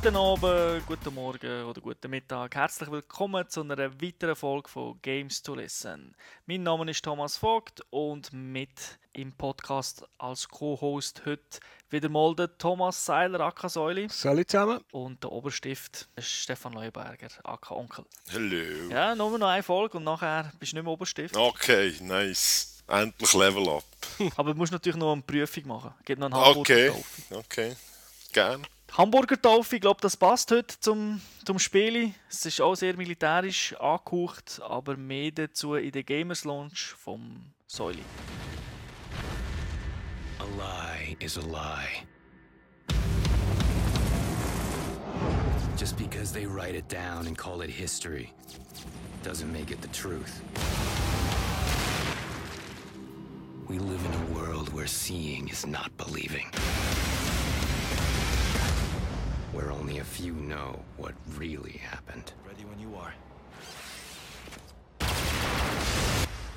Guten Abend, guten Morgen oder guten Mittag. Herzlich willkommen zu einer weiteren Folge von Games to Listen. Mein Name ist Thomas Vogt und mit im Podcast als Co-Host heute wieder mal der Thomas Seiler, aka Säuli. Salut zusammen. Und der Oberstift ist Stefan Leuberger, aka Onkel. Hallo. Ja, nur noch eine Folge und nachher bist du nicht mehr Oberstift. Okay, nice. Endlich Level up. Aber du musst natürlich noch eine Prüfung machen. Geht noch eine Hamburger Okay, okay. Gern. Hamburger Taufe, ich glaube, das passt heute zum, zum Spiel. Es ist auch sehr militärisch angehaucht, aber mehr dazu in der Gamers Launch vom Säuli. A lie is a lie. Just because they write it down and call it history doesn't make it the truth. We live in a world where seeing is not believing. Where only a few know what really happened. Ready when you are.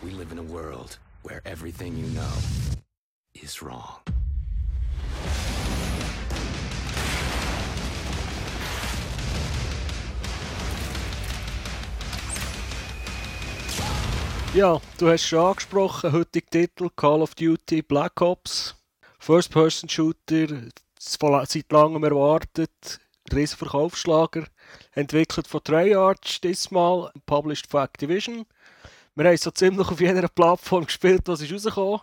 We live in a world where everything you know is wrong. Ja, du hast schon angesprochen, heutige Titel Call of Duty Black Ops. First-Person-Shooter, von- seit langem erwartet, riesen Verkaufsschlager. Entwickelt von Treyarch diesmal, published von Activision. Wir haben es so ziemlich auf jeder Plattform gespielt, was ist rausgekommen.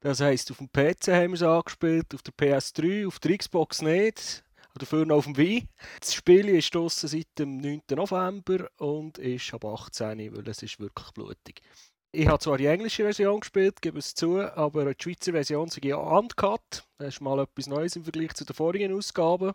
Das heisst, auf dem PC haben wir es angespielt, auf der PS3, auf der Xbox nicht. Dafür noch auf dem Wii. Das Spiel ist draussen seit dem 9. November und ist ab 18, weil es ist wirklich blutig. Ich habe zwar die englische Version gespielt, gebe es zu, aber die Schweizer Version ist ja uncut. Das ist mal etwas Neues im Vergleich zu den vorigen Ausgaben.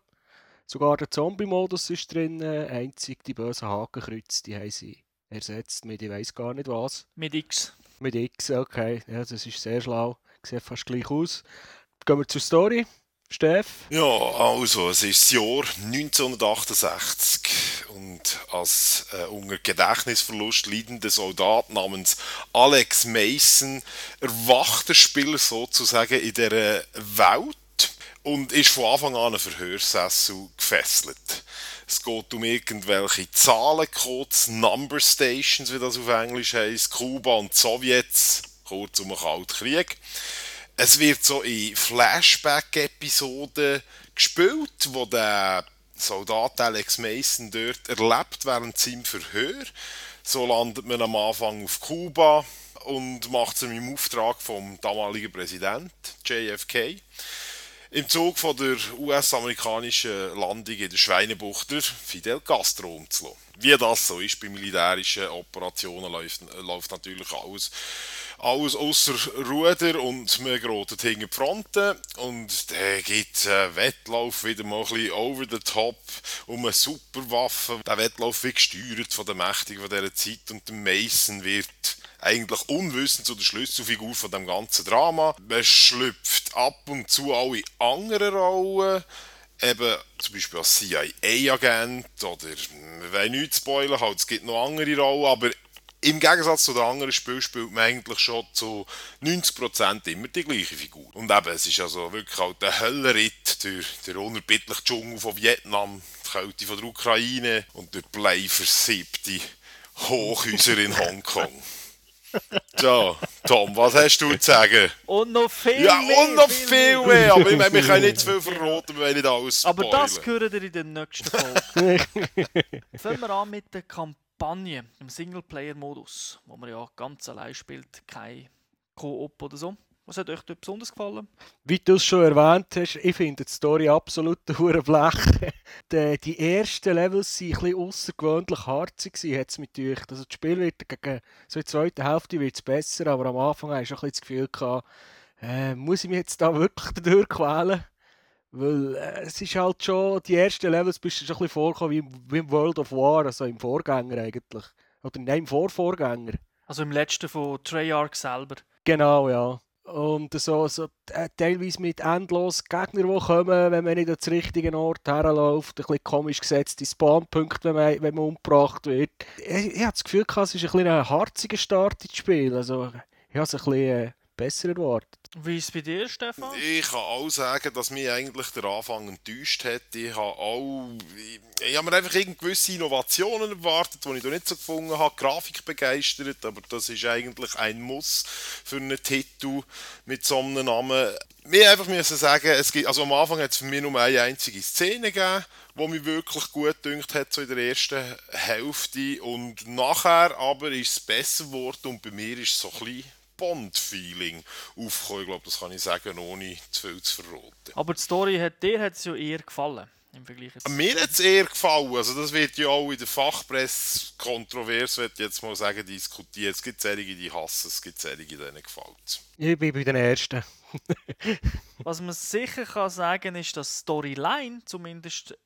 Sogar der Zombie-Modus ist drin, einzig die bösen Hakenkreuze, die haben sie ersetzt mit ich weiß gar nicht was. Mit X. Mit X, okay, ja, das ist sehr schlau. Sieht fast gleich aus. Gehen wir zur Story. Steff? Ja, also, es ist das Jahr 1968 und als äh, unter Gedächtnisverlust leidender Soldat namens Alex Mason erwacht der Spieler sozusagen in dieser Welt und ist von Anfang an einen Verhörsessel gefesselt. Es geht um irgendwelche Zahlencodes, Number Stations, wie das auf Englisch heißt, Kuba und Sowjets, kurz um den Kalten Krieg. Es wird so in Flashback-Episoden gespielt, wo der Soldat Alex Mason dort erlebt während seinem Verhör. So landet man am Anfang auf Kuba und macht es im Auftrag vom damaligen Präsident JFK. Im Zug von der US-amerikanischen Landung in der Schweinebucht der Fidel Castro umzulassen. Wie das so ist bei militärischen Operationen, läuft, läuft natürlich alles, alles außer Ruder und man gerät hinter die Fronten und der gibt einen Wettlauf wieder mal ein bisschen over the top um eine Superwaffe. Der Wettlauf wird gesteuert von den Mächtigen dieser Zeit und der Mason wird eigentlich unwissend zu der Schlüsselfigur von dem ganzen Drama. Man schlüpft ab und zu auch in andere Rollen, eben zum Beispiel als CIA-Agent oder, wir wollen nicht spoilern, halt, es gibt noch andere Rollen, aber im Gegensatz zu den anderen Spielen spielt man eigentlich schon zu 90% immer die gleiche Figur. Und eben, es ist also wirklich halt der Höllenritt durch den unerbittlichen Dschungel von Vietnam, die Kälte von der Ukraine und durch bleiversiebte Hochhäuser in Hongkong. So, Tom, was hast du zu sagen? Und noch viel Ja, mehr. und noch viel mehr, aber ich meine, wir können nicht zu viel verraten, wir wollen nicht alles Aber das spoilern. hören ihr in der nächsten Folge. Fangen wir an mit der Kampagne im Singleplayer-Modus, wo man ja ganz allein spielt, kein Koop oder so. Was hat euch dort besonders gefallen? Wie du es schon erwähnt hast, ich finde die Story absolut hure blech. die, die ersten Levels waren ein bisschen außergewöhnlich harzig, hat es mit euch. Also das Spiel wird gegen so in der zweiten Hälfte wird's besser, aber am Anfang hast du ein bisschen das Gefühl gehabt, äh, muss ich mich jetzt da wirklich dadurch quälen? Weil äh, es ist halt schon, die ersten Levels bist du schon ein bisschen vorgekommen wie, im- wie im World of War, also im Vorgänger eigentlich. Oder nein, im Vorvorgänger. Also im letzten von Treyarch selber. Genau, ja. Und so, so äh, teilweise mit endlos Gegnern, die kommen, wenn man nicht an den richtigen Ort herläuft. Ein bisschen komisch gesetzte Spawnpunkte, wenn man, wenn man umgebracht wird. Ich, ich habe das Gefühl, es ist ein bisschen ein harziger Start ins Spiel. Also, ich habe es ein bisschen äh, besser erwartet. Wie ist es bei dir, Stefan? Ich kann auch sagen, dass mich eigentlich der Anfang enttäuscht hat. Ich habe auch, ich, ich habe mir einfach gewisse Innovationen erwartet, die ich da nicht so gefunden habe. Grafik begeistert, aber das ist eigentlich ein Muss für einen Titel mit so einem Namen. Wir einfach müssen sagen, es gibt, also am Anfang hat es für mich nur eine einzige Szene gegeben, die mich wirklich gut gedünkt hat, so in der ersten Hälfte. Und nachher aber ist es besser geworden und bei mir ist es so ein bisschen Bond-Feeling aufgekommen. Ich glaube, das kann ich sagen, ohne zu viel zu verraten. Aber die Story hat dir hat es ja eher gefallen. Im Vergleich jetzt. Mir hat es eher gefallen. Also das wird ja auch in der Fachpresse kontrovers, würde ich jetzt mal sagen, diskutiert. Es gibt solche, die hassen es, gibt solche, denen gefällt es. Ich bin bei den Ersten. Was man sicher kann sagen ist, dass die Storyline zumindest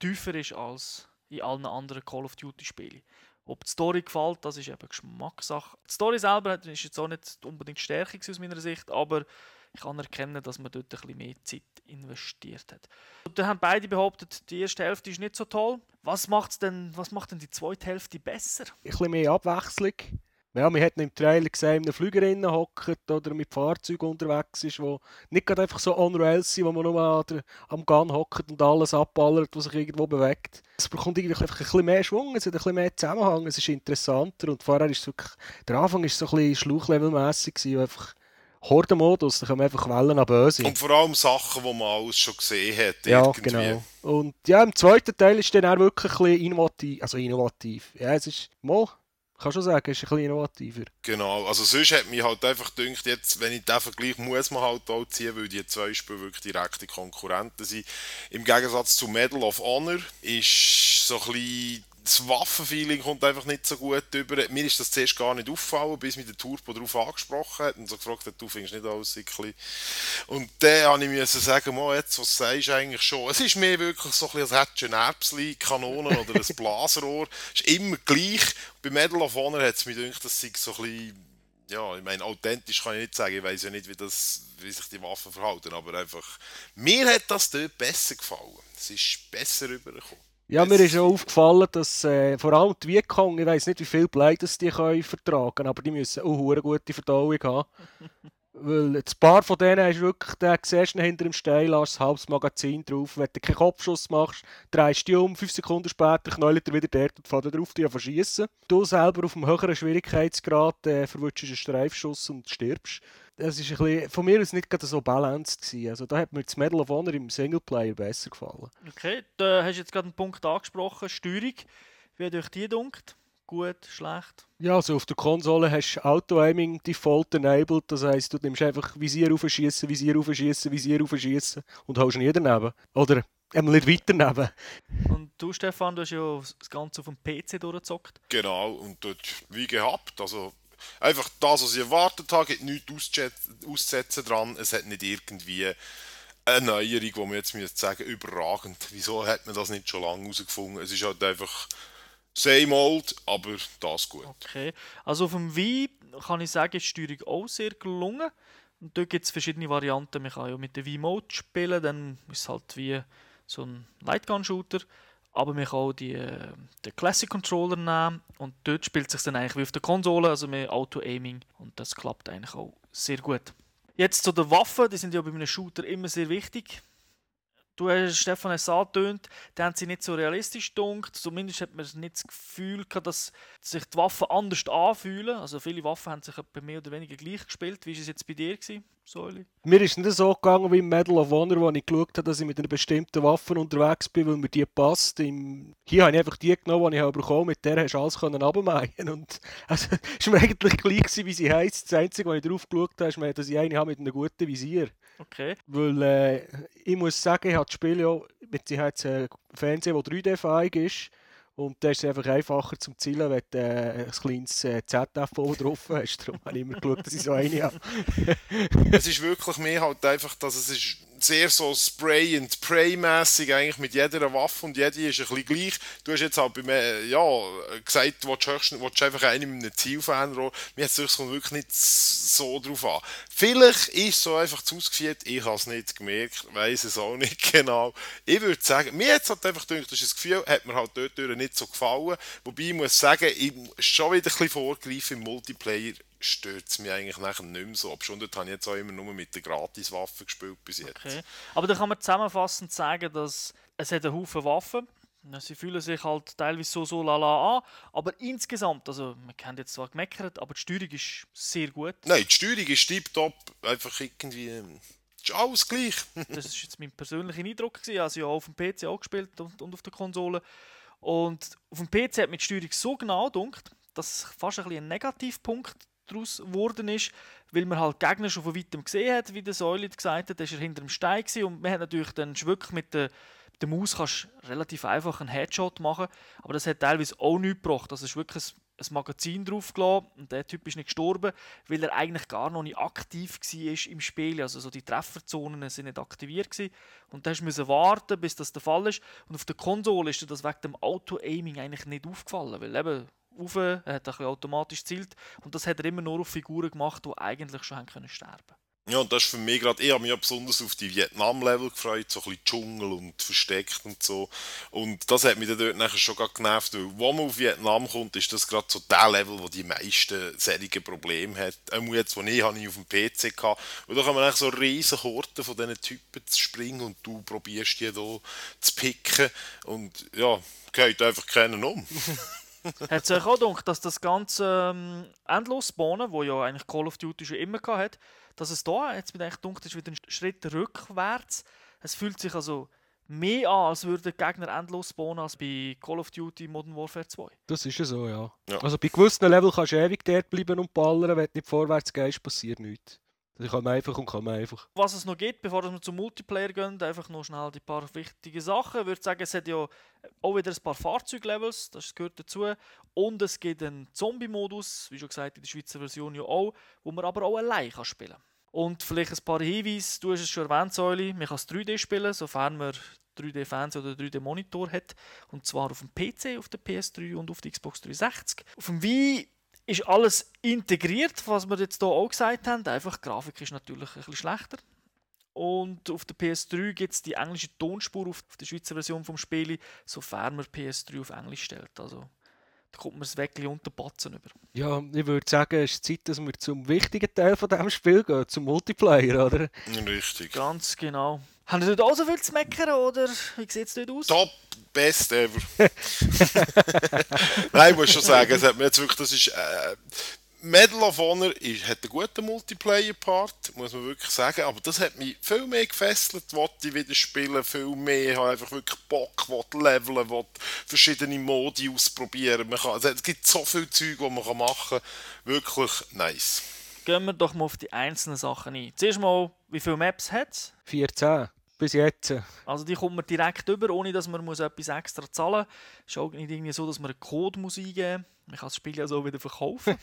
tiefer ist als in allen anderen Call of Duty Spielen. Ob die Story gefällt, das ist eben Geschmackssache. Die Story selber ist jetzt auch nicht unbedingt Stärke aus meiner Sicht, aber ich kann erkennen, dass man dort bisschen mehr Zeit investiert hat. Und dann haben beide behauptet, die erste Hälfte ist nicht so toll. Was, macht's denn, was macht denn die zweite Hälfte besser? Ein bisschen mehr Abwechslung. Ja, man hat im Trailer gesehen, in einem Flüger hockt oder mit Fahrzeugen unterwegs ist, wo nicht gerade einfach so on rails sind, wo man nur am Gun hockt und alles abballert, was sich irgendwo bewegt. Es bekommt irgendwie einfach ein bisschen mehr Schwung, es hat ein bisschen mehr Zusammenhang, es ist interessanter und vorher ist es wirklich, der Anfang ist so ein bisschen schluchlevelmässig einfach Hordenmodus, da kommen einfach Wellen an Böse. Und vor allem Sachen, die man alles schon gesehen hat. Ja, irgendwie. genau. Und ja, im zweiten Teil ist dann auch wirklich ein bisschen innovativ, also innovativ. Ja, es ist, mal, kann schon sagen, ist ein bisschen innovativer. Genau, also sonst hat mich halt einfach gedacht, jetzt, wenn ich den Vergleich muss man halt auch ziehen, weil die zwei Spiele wirklich direkte Konkurrenten sind. Im Gegensatz zu Medal of Honor ist so ein bisschen das Waffenfeeling kommt einfach nicht so gut über. Mir ist das zuerst gar nicht aufgefallen, bis mich der Turbo darauf angesprochen hat und so gefragt hat, du findest nicht alles ein Und dann habe ich mir sagen, Mo, jetzt, was sagst du eigentlich schon? Es ist mir wirklich so ein bisschen, als hättest du eine Erbsli, Kanone oder ein Blaserohr. Es ist immer gleich. Bei Medal of Honor hat es mir gedacht, das sei so ein bisschen ja, ich meine, authentisch kann ich nicht sagen, ich weiß ja nicht, wie, das, wie sich die Waffen verhalten, aber einfach, mir hat das dort besser gefallen. Es ist besser rübergekommen. Ja, mir ist auch aufgefallen, dass äh, vor allem die Vietcong, ich weiß nicht, wie viel Blei die können vertragen aber die müssen auch eine gute Verdauung haben. Weil ein paar von denen hast du wirklich, den siehst du hinter dem Stein, hast ein halbes Magazin drauf. Wenn du keinen Kopfschuss machst, drehst du dich um, fünf Sekunden später knallt er wieder dort und fährt drauf, dich verschießen. Du selber auf einem höheren Schwierigkeitsgrad äh, verwutschst einen Streifschuss und stirbst. Das ist ein bisschen, von mir aus nicht gerade so balanced gewesen. Also da hat mir das Medal of Honor im Singleplayer besser gefallen. Okay, da hast du jetzt gerade einen Punkt angesprochen, Steuerung. Wie hat euch die dunkt? Gut, schlecht? Ja, also auf der Konsole hast du Auto-Aiming Default enabled. Das heisst, du nimmst einfach Visier aufschießen, Visier aufschießen, Visier aufschießen und haust nie daneben. Oder einmal nicht weiter daneben. Und du, Stefan, du hast ja das Ganze auf dem PC durchgezockt. Genau, und dort wie gehabt. Also einfach das, was ich erwartet habe, gibt nichts auszusetzen dran. Es hat nicht irgendwie eine Neuerung, wo man jetzt müsste sagen, überragend. Wieso hat man das nicht schon lange herausgefunden? Es ist halt einfach same old, aber das gut. Okay, also auf dem Wii kann ich sagen, ist die Steuerung auch sehr gelungen. Und dort gibt es verschiedene Varianten. Man kann ja mit der Wii-Mode spielen, dann ist es halt wie so ein Lightgun-Shooter. Aber man kann auch die, äh, den Classic Controller nehmen und dort spielt es sich dann eigentlich wie auf der Konsole, also mit Auto-Aiming und das klappt eigentlich auch sehr gut. Jetzt zu den Waffen, die sind ja bei einem Shooter immer sehr wichtig. Du hast Stefan es angetönt, die haben sie nicht so realistisch gedunkt. Zumindest hat man nicht das Gefühl gehabt, dass sich die Waffen anders anfühlen. Also viele Waffen haben sich bei mehr oder weniger gleich gespielt. Wie war es jetzt bei dir, gewesen, Säuli? Mir ist es nicht so gegangen wie im Medal of Honor, wo ich geschaut habe, dass ich mit einer bestimmten Waffe unterwegs bin, weil mir die passt. Im... Hier habe ich einfach die genommen, die ich bekommen Mit der hast du alles runtermeien Und also, es war mir eigentlich gleich, gewesen, wie sie heisst. Das Einzige, was ich drauf geschaut habe, ist, dass ich eine habe mit einem guten Visier. Okay. Weil äh, ich muss sagen, ich habe das Spiel ja, mit sie hat einen Fernseher, der 3D-fähig ist. Und da ist es einfach einfacher zum Zielen, wenn du äh, ein kleines äh, ZF drauf hast. Darum habe ich immer geschaut, dass ich so eine habe. es ist wirklich mehr halt einfach, dass es ist sehr so Spray and Pray-mässig eigentlich mit jeder Waffe und jede ist ein bisschen gleich. Du hast jetzt halt bei mir, ja, gesagt, du willst, willst einfach einen mit einem Zielfernrohr. Mir hat es wirklich nicht so drauf an. Vielleicht ist so einfach zu ausgeführt, ich habe es nicht gemerkt, weiß es auch nicht genau. Ich würde sagen, mir hat es halt einfach gedacht, das, das Gefühl, hat mir halt dort nicht so gefallen. Wobei ich muss sagen, ich schon wieder ein bisschen vorgreifen im Multiplayer stört es mich eigentlich nachher nicht mehr so. Aber schon dort habe ich jetzt auch immer nur mit der Gratiswaffe gespielt bis jetzt. Okay. Aber da kann man zusammenfassend sagen, dass es hat einen Haufen Waffen Sie fühlen sich halt teilweise so so lala an, aber insgesamt, also man kennt jetzt zwar gemeckert, aber die Steuerung ist sehr gut. Nein, die Steuerung ist tiptop, einfach irgendwie ähm, ist alles gleich. das ist jetzt mein persönlicher Eindruck gewesen. Also ja auf dem PC auch gespielt und, und auf der Konsole und auf dem PC hat mir die Steuerung so genau gedunkt, dass fast ein, ein Negativpunkt daraus geworden ist, weil man halt Gegner schon von weitem gesehen hat, wie der Säule gesagt hat, war er hinter dem Stein und man hat natürlich dann wirklich mit der der Maus kannst du relativ einfach einen Headshot machen, aber das hat teilweise auch nichts gebracht. Das ist wirklich ein, Magazin draufgelassen und der Typ ist nicht gestorben, weil er eigentlich gar noch nicht aktiv war im Spiel. Also so die Trefferzonen sind nicht aktiviert gewesen. und da musst du warten, bis das der Fall ist. Und auf der Konsole ist dir das wegen dem Auto-Aiming eigentlich nicht aufgefallen, weil eben auf, er hat ein automatisch zielt und das hat er immer nur auf Figuren gemacht, die eigentlich schon haben können sterben ja, und das ist für mich gerade, ich habe mich ja besonders auf die Vietnam-Level gefreut, so ein bisschen Dschungel und versteckt und so. Und das hat mich dann dort nachher schon genervt, weil wo man auf Vietnam kommt, ist das gerade so der Level, wo die meisten solche Probleme hat. Auch jetzt, wo ich, habe ich auf dem PC gehabt. Und da kann man eigentlich so riesen Horten von diesen Typen zu springen und du probierst die hier zu picken. Und ja, geht einfach keinen um. hat es euch auch gedacht, dass das ganze ähm, Endlos-Spawnen, wo ja eigentlich Call of Duty schon immer hat, dass es da jetzt mit eigentlich dunkel ist wieder ein Schritt rückwärts. Es fühlt sich also mehr an, als würde der Gegner endlos spawnen als bei Call of Duty Modern Warfare 2. Das ist ja so, ja. ja. Also bei gewissen Level kannst du ewig dort bleiben und ballern, wenn du nicht vorwärts gehst, passiert nichts. Das kann man einfach und kann man einfach. Was es noch gibt, bevor wir zum Multiplayer gehen, einfach noch schnell die paar wichtige Sachen. Ich würde sagen, es hat ja auch wieder ein paar Fahrzeuglevels, das gehört dazu. Und es gibt einen Zombie-Modus, wie schon gesagt, in der Schweizer Version ja auch, wo man aber auch allein spielen kann. Und vielleicht ein paar Hinweise, du hast es schon erwähnt, Säuli, man kann es 3D spielen, sofern man 3D-Fans oder 3D-Monitor hat. Und zwar auf dem PC, auf der PS3 und auf der Xbox 360. Auf dem Wii ist alles integriert, was wir jetzt hier auch gesagt haben. Einfach, die Grafik ist natürlich ein bisschen schlechter. Und auf der PS3 gibt es die englische Tonspur auf der Schweizer Version vom Spiel, sofern man PS3 auf Englisch stellt. Also da kommt man es wirklich unter Batzen über. Ja, ich würde sagen, es ist Zeit, dass wir zum wichtigen Teil von diesem Spiel gehen, zum Multiplayer, oder? Richtig. Ganz genau. Haben Sie dort auch so viel zu meckern, oder wie sieht es dort aus? Top, best ever. Nein, ich muss schon sagen, es hat mir jetzt wirklich, das ist... Äh, Medal of Honor ist, hat einen guten Multiplayer-Part, muss man wirklich sagen, aber das hat mich viel mehr gefesselt, wollte ich wieder spielen, viel mehr, ich habe einfach wirklich Bock, wollte leveln, wollte verschiedene Modi ausprobieren, man kann, also es gibt so viel Zeug, die man machen kann, wirklich nice. Gehen wir doch mal auf die einzelnen Sachen ein. Zuerst mal, wie viele Maps hat es? 14 bis jetzt. Also die kommt man direkt über, ohne dass man muss etwas extra zahlen muss. Es ist auch nicht irgendwie so, dass man einen Code muss eingeben muss. Man kann das Spiel ja so wieder verkaufen,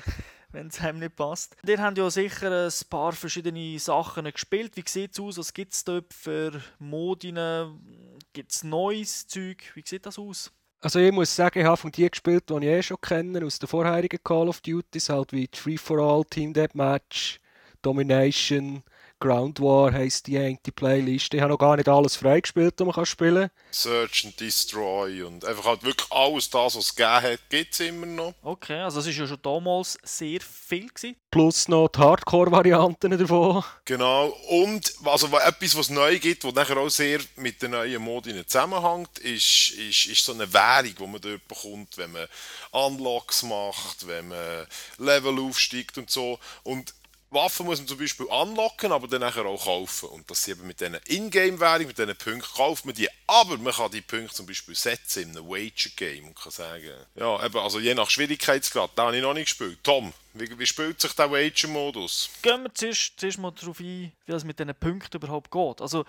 wenn es einem nicht passt. Ihr habt ja sicher ein paar verschiedene Sachen gespielt. Wie sieht es aus? Was gibt es dort für Modinen? Gibt es neues Zeug? Wie sieht das aus? Also ich muss sagen, ich habe von die gespielt, die ich eh schon kenne, aus den vorherigen Call of Duties, halt wie Free-for-All, Team Deathmatch, Domination, Ground War heisst die eigentlich die Playlist. Ich habe noch gar nicht alles freigespielt, was man kann spielen kann. Search and Destroy und einfach halt wirklich alles das, was es gegeben hat, gibt es immer noch. Okay, also es war ja schon damals sehr viel. Gewesen. Plus noch die Hardcore-Varianten davon. Genau, und also etwas, was neu gibt, was nachher auch sehr mit den neuen Modi zusammenhängt, ist, ist, ist so eine Währung, die man dort bekommt, wenn man Unlocks macht, wenn man Level aufsteigt und so. Und Waffen muss man zum Beispiel unlocken, aber dann nachher auch kaufen. Und das eben mit diesen Ingame-Währungen, mit diesen Punkten kauft man die. Aber man kann die Punkte zum Beispiel setzen in einem Wager-Game und kann sagen, ja, eben, also je nach Schwierigkeitsgrad, da habe ich noch nicht gespielt. Tom, wie, wie spielt sich der Wager-Modus? Gehen wir zuerst, zuerst mal darauf ein, wie das mit diesen Punkten überhaupt geht. Also,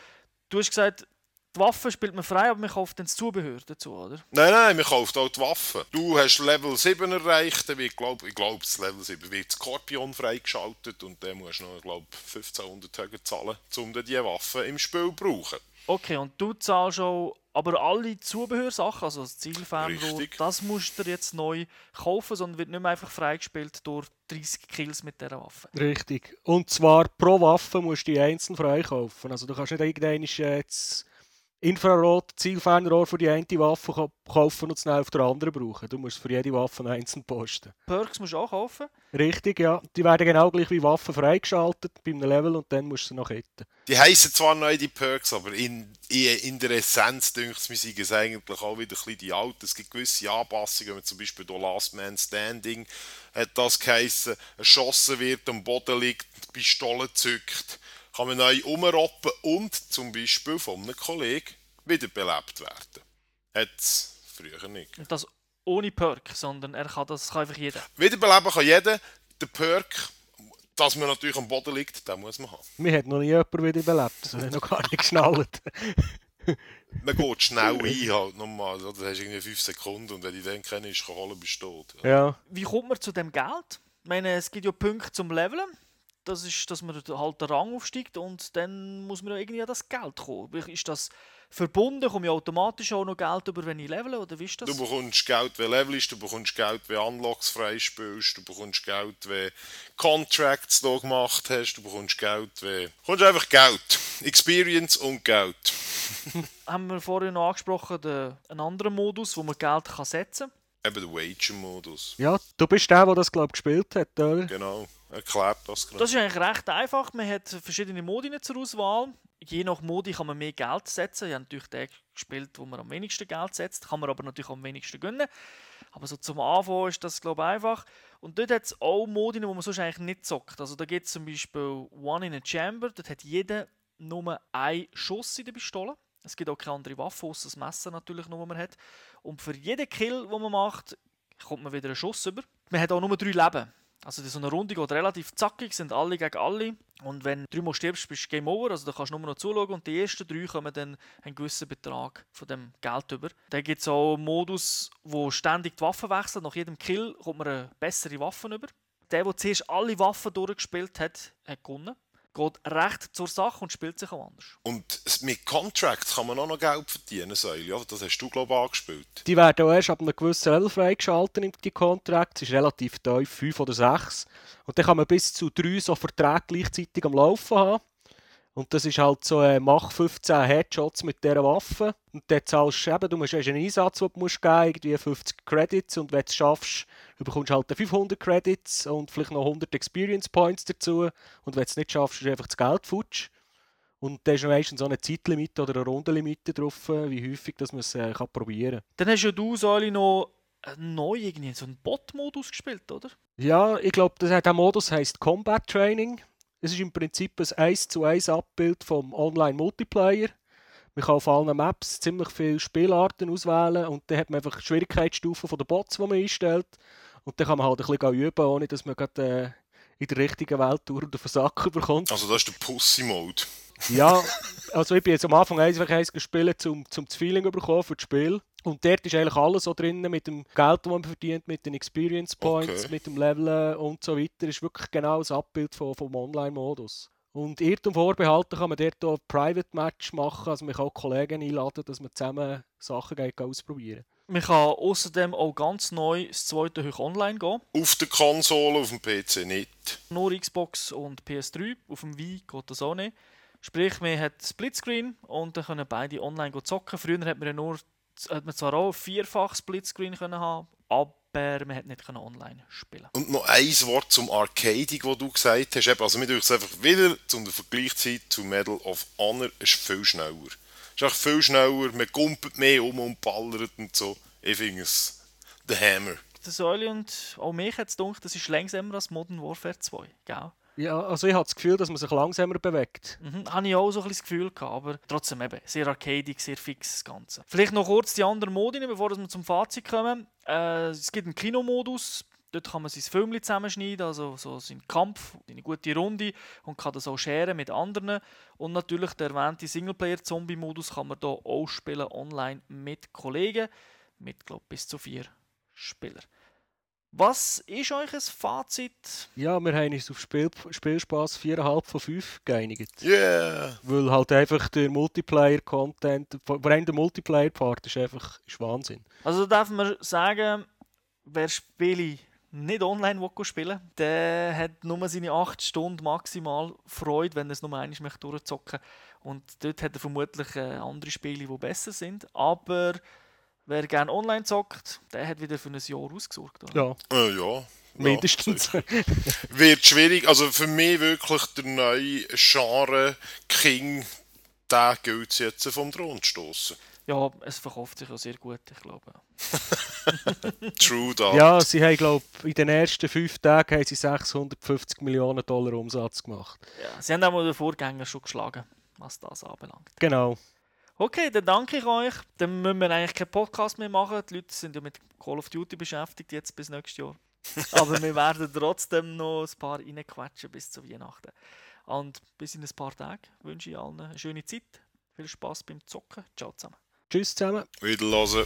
du hast gesagt, die Waffe spielt man frei, aber man kauft dann das Zubehör dazu, oder? Nein, nein, man kauft auch die Waffe. Du hast Level 7 erreicht, dann wird, glaub, ich glaube, das Level 7 wird Skorpion freigeschaltet und dann musst du noch, glaube 1500 Tage zahlen, um diese Waffe im Spiel zu brauchen. Okay, und du zahlst auch aber alle Zubehörsachen, also das Zielfernrohr, das musst du jetzt neu kaufen, sondern wird nicht mehr einfach freigespielt durch 30 Kills mit dieser Waffe. Richtig. Und zwar pro Waffe musst du die einzeln freikaufen. Also du kannst nicht irgendeine jetzt Infrarot-Zielfernrohr für die eine Waffe ka- kaufen und es dann auf der anderen brauchen. Du musst für jede Waffe einzeln posten. Perks musst du auch kaufen. Richtig, ja. Die werden genau gleich wie Waffen freigeschaltet bei einem Level und dann musst du sie noch hitten. Die heißen zwar neu die Perks, aber in, in, in der Essenz dünkt es mir, sind es eigentlich auch wieder ein bisschen die alten. Es gibt gewisse Anpassungen, wenn zum Beispiel der Last Man Standing hat das geheissen, erschossen wird, am Boden liegt, die Pistole zückt, kann man neu umroppen und zum Beispiel von einem Kollegen wiederbelebt werden. Hat es früher nicht. Und das ohne Perk, sondern er kann das kann einfach jeder. Wiederbeleben kann jeder. Der Perk, dass man natürlich am Boden liegt, den muss man haben. Mir hat noch nie jemand wieder belebt. Das habe ich noch gar nicht geschnallt. Man geht schnell ein, halt nochmal. oder? Da hast du irgendwie 5 Sekunden und wenn du den kennst, kann holen, bist du tot. Ja. ja. Wie kommt man zu dem Geld? Ich meine, es gibt ja Punkte zum Leveln. Das ist, dass man halt den Rang aufsteigt und dann muss man ja irgendwie an das Geld kommen. Ist das verbunden? Komme ich automatisch auch noch Geld über, wenn ich levele? Oder wie ist das? Du bekommst Geld, wenn du levelst, du bekommst Geld, wenn Unlocks freispielst, du bekommst Geld, wenn Contracts da gemacht hast, du bekommst Geld, wenn... Du bekommst einfach Geld. Experience und Geld. Haben wir vorhin noch angesprochen, den, einen anderen Modus, wo man Geld kann setzen kann. Eben der Wager-Modus. ja, du bist der, der das, glaube ich, gespielt hat, oder? Genau. Erklärt das gerade. Das ist eigentlich recht einfach. Man hat verschiedene Modi zur Auswahl. Je nach Modi kann man mehr Geld setzen. Ich habe natürlich den gespielt, wo man am wenigsten Geld setzt. Kann man aber natürlich am wenigsten gönnen. Aber so zum Anfang ist das, glaube ich, einfach. Und dort hat es auch Modi, wo man sonst eigentlich nicht zockt. Also da gibt es zum Beispiel One in a Chamber. Dort hat jeder nur einen Schuss in der Pistole. Es gibt auch keine andere Waffe, außer das Messer natürlich noch, das man hat. Und für jeden Kill, den man macht, kommt man wieder einen Schuss über. Man hat auch nur drei Leben. Also so eine Runde geht relativ zackig, sind alle gegen alle. Und wenn du dreimal stirbst, bist du Game Over. Also da kannst du nur noch zuschauen. Und die ersten drei kommen dann einen gewissen Betrag von dem Geld über. Dann gibt es auch einen Modus, wo ständig die Waffen wechseln. Nach jedem Kill kommt man eine bessere Waffe über. Der, der zuerst alle Waffen durchgespielt hat, hat gewonnen. Geht recht zur Sache und spielt sich auch anders. Und mit Contracts kann man auch noch Geld verdienen, Säule. Das hast du, glaube ich, angespielt. Die werden auch erst ab einem gewissen Level freigeschaltet, in die Contracts. ist relativ tief, 5 oder 6. Und dann kann man bis zu 3 so Verträge gleichzeitig am Laufen haben. Und das ist halt so, äh, mach 15 Headshots mit dieser Waffe. Und dann zahlst du eben, du musst erst einen Einsatz, den du musst geben irgendwie 50 Credits. Und wenn du es schaffst, du bekommst halt dann 500 Credits und vielleicht noch 100 Experience Points dazu. Und wenn du es nicht schaffst, ist einfach das Geld futsch. Und da ist noch meistens so eine Zeitlimite oder eine Rundenlimite drauf, wie häufig dass man es äh, kann probieren kann. Dann hast ja du, Säuli, noch äh, neu irgendwie so einen Bot-Modus gespielt, oder? Ja, ich glaube, der Modus heißt Combat Training. Es ist im Prinzip ein 1 zu 1 Abbild vom Online-Multiplayer. Man kann auf allen Maps ziemlich viele Spielarten auswählen und dann hat man einfach die Schwierigkeitsstufen der Bots, die man einstellt. Und dann kann man halt ein bisschen üben, ohne dass man gerade äh, in der richtigen Welt durch den Versack bekommt. Also das ist der Pussy-Mode. Ja, also ich bin jetzt am Anfang einfach eins gespielt, um, um das Feeling zu bekommen für das Spiel. Und dort ist eigentlich alles so drin, mit dem Geld, das man verdient, mit den Experience Points, Okay. mit dem Leveln und so weiter. ist wirklich genau das Abbild vom, vom Online-Modus. Und Irrtum vorbehalten kann man dort auch Private Match machen, also man kann auch Kollegen einladen, dass man zusammen Sachen geht, ausprobieren Man kann außerdem auch ganz neu das zweite Hoch online gehen. Auf der Konsole, auf dem PC nicht. Nur Xbox und PS3. Auf dem Wii geht das auch nicht. Sprich, man hat Splitscreen und dann können beide online go zocken. Früher hat man ja nur, hat man zwar auch vierfach Splitscreen können haben, aber man hat nicht können online spielen. Und noch ein Wort zum Arcading, das du gesagt hast. Also mir tue es einfach wieder zum Vergleichszeit zu Medal of Honor ist viel schneller. ist einfach viel schneller, man kumpelt mehr um und ballert und so. Ich finde es der Hammer. Der Säule und auch mich hat es gedacht, das ist langsamer als Modern Warfare 2. Gell? Ja, also ich habe das Gefühl, dass man sich langsamer bewegt. Mhm, habe ich auch so ein bisschen das Gefühl gehabt, aber trotzdem eben sehr arcadig, sehr fix das Ganze. Vielleicht noch kurz die anderen Modi, bevor wir zum Fazit kommen. Äh, es gibt einen Kinomodus, dort kann man sein Film zusammenschneiden, also so seinen Kampf, eine gute Runde und kann das auch scheren mit anderen. Und natürlich der erwähnte Singleplayer-Zombie-Modus kann man hier auch spielen online mit Kollegen, mit glaube bis zu vier Spielern. Was ist euch ein Fazit? Ja, wir haben uns auf Spiel, Spielspaß 4,5 von 5 geeinigt. Yeah! Weil halt einfach der Multiplayer-Content, vor allem der Multiplayer-Part ist einfach ist Wahnsinn. Also darf man sagen, wer Spiele nicht online will spielen der hat nur seine 8 Stunden maximal Freude, wenn er es nur einmal möchte durchzocken Und dort hat er vermutlich äh, andere Spiele, die besser sind. Aber wer gerne online zockt, der hat wieder für ein Jahr ausgesorgt. Oder? Ja, Äh, ja. mindestens. Ja, wird schwierig. Also für mich wirklich der neue Genre King, der gilt es jetzt vom Thron zu stoßen. Ja, es verkauft sich ja sehr gut, ich glaube. True that. ja, sie haben, glaube in den ersten fünf Tagen haben sie 650 Millionen Dollar Umsatz gemacht. Ja, sie haben auch mal den Vorgänger schon geschlagen, was das anbelangt. Genau. Okay, dann danke ich euch. Dann müssen wir eigentlich keinen Podcast mehr machen. Die Leute sind ja mit Call of Duty beschäftigt jetzt bis nächstes Jahr. Aber wir werden trotzdem noch ein paar reinquetschen bis zu Weihnachten. Und bis in ein paar Tagen wünsche ich allen eine schöne Zeit. Viel Spaß beim Zocken. Ciao zusammen. Tschüss zusammen. Wiederhören.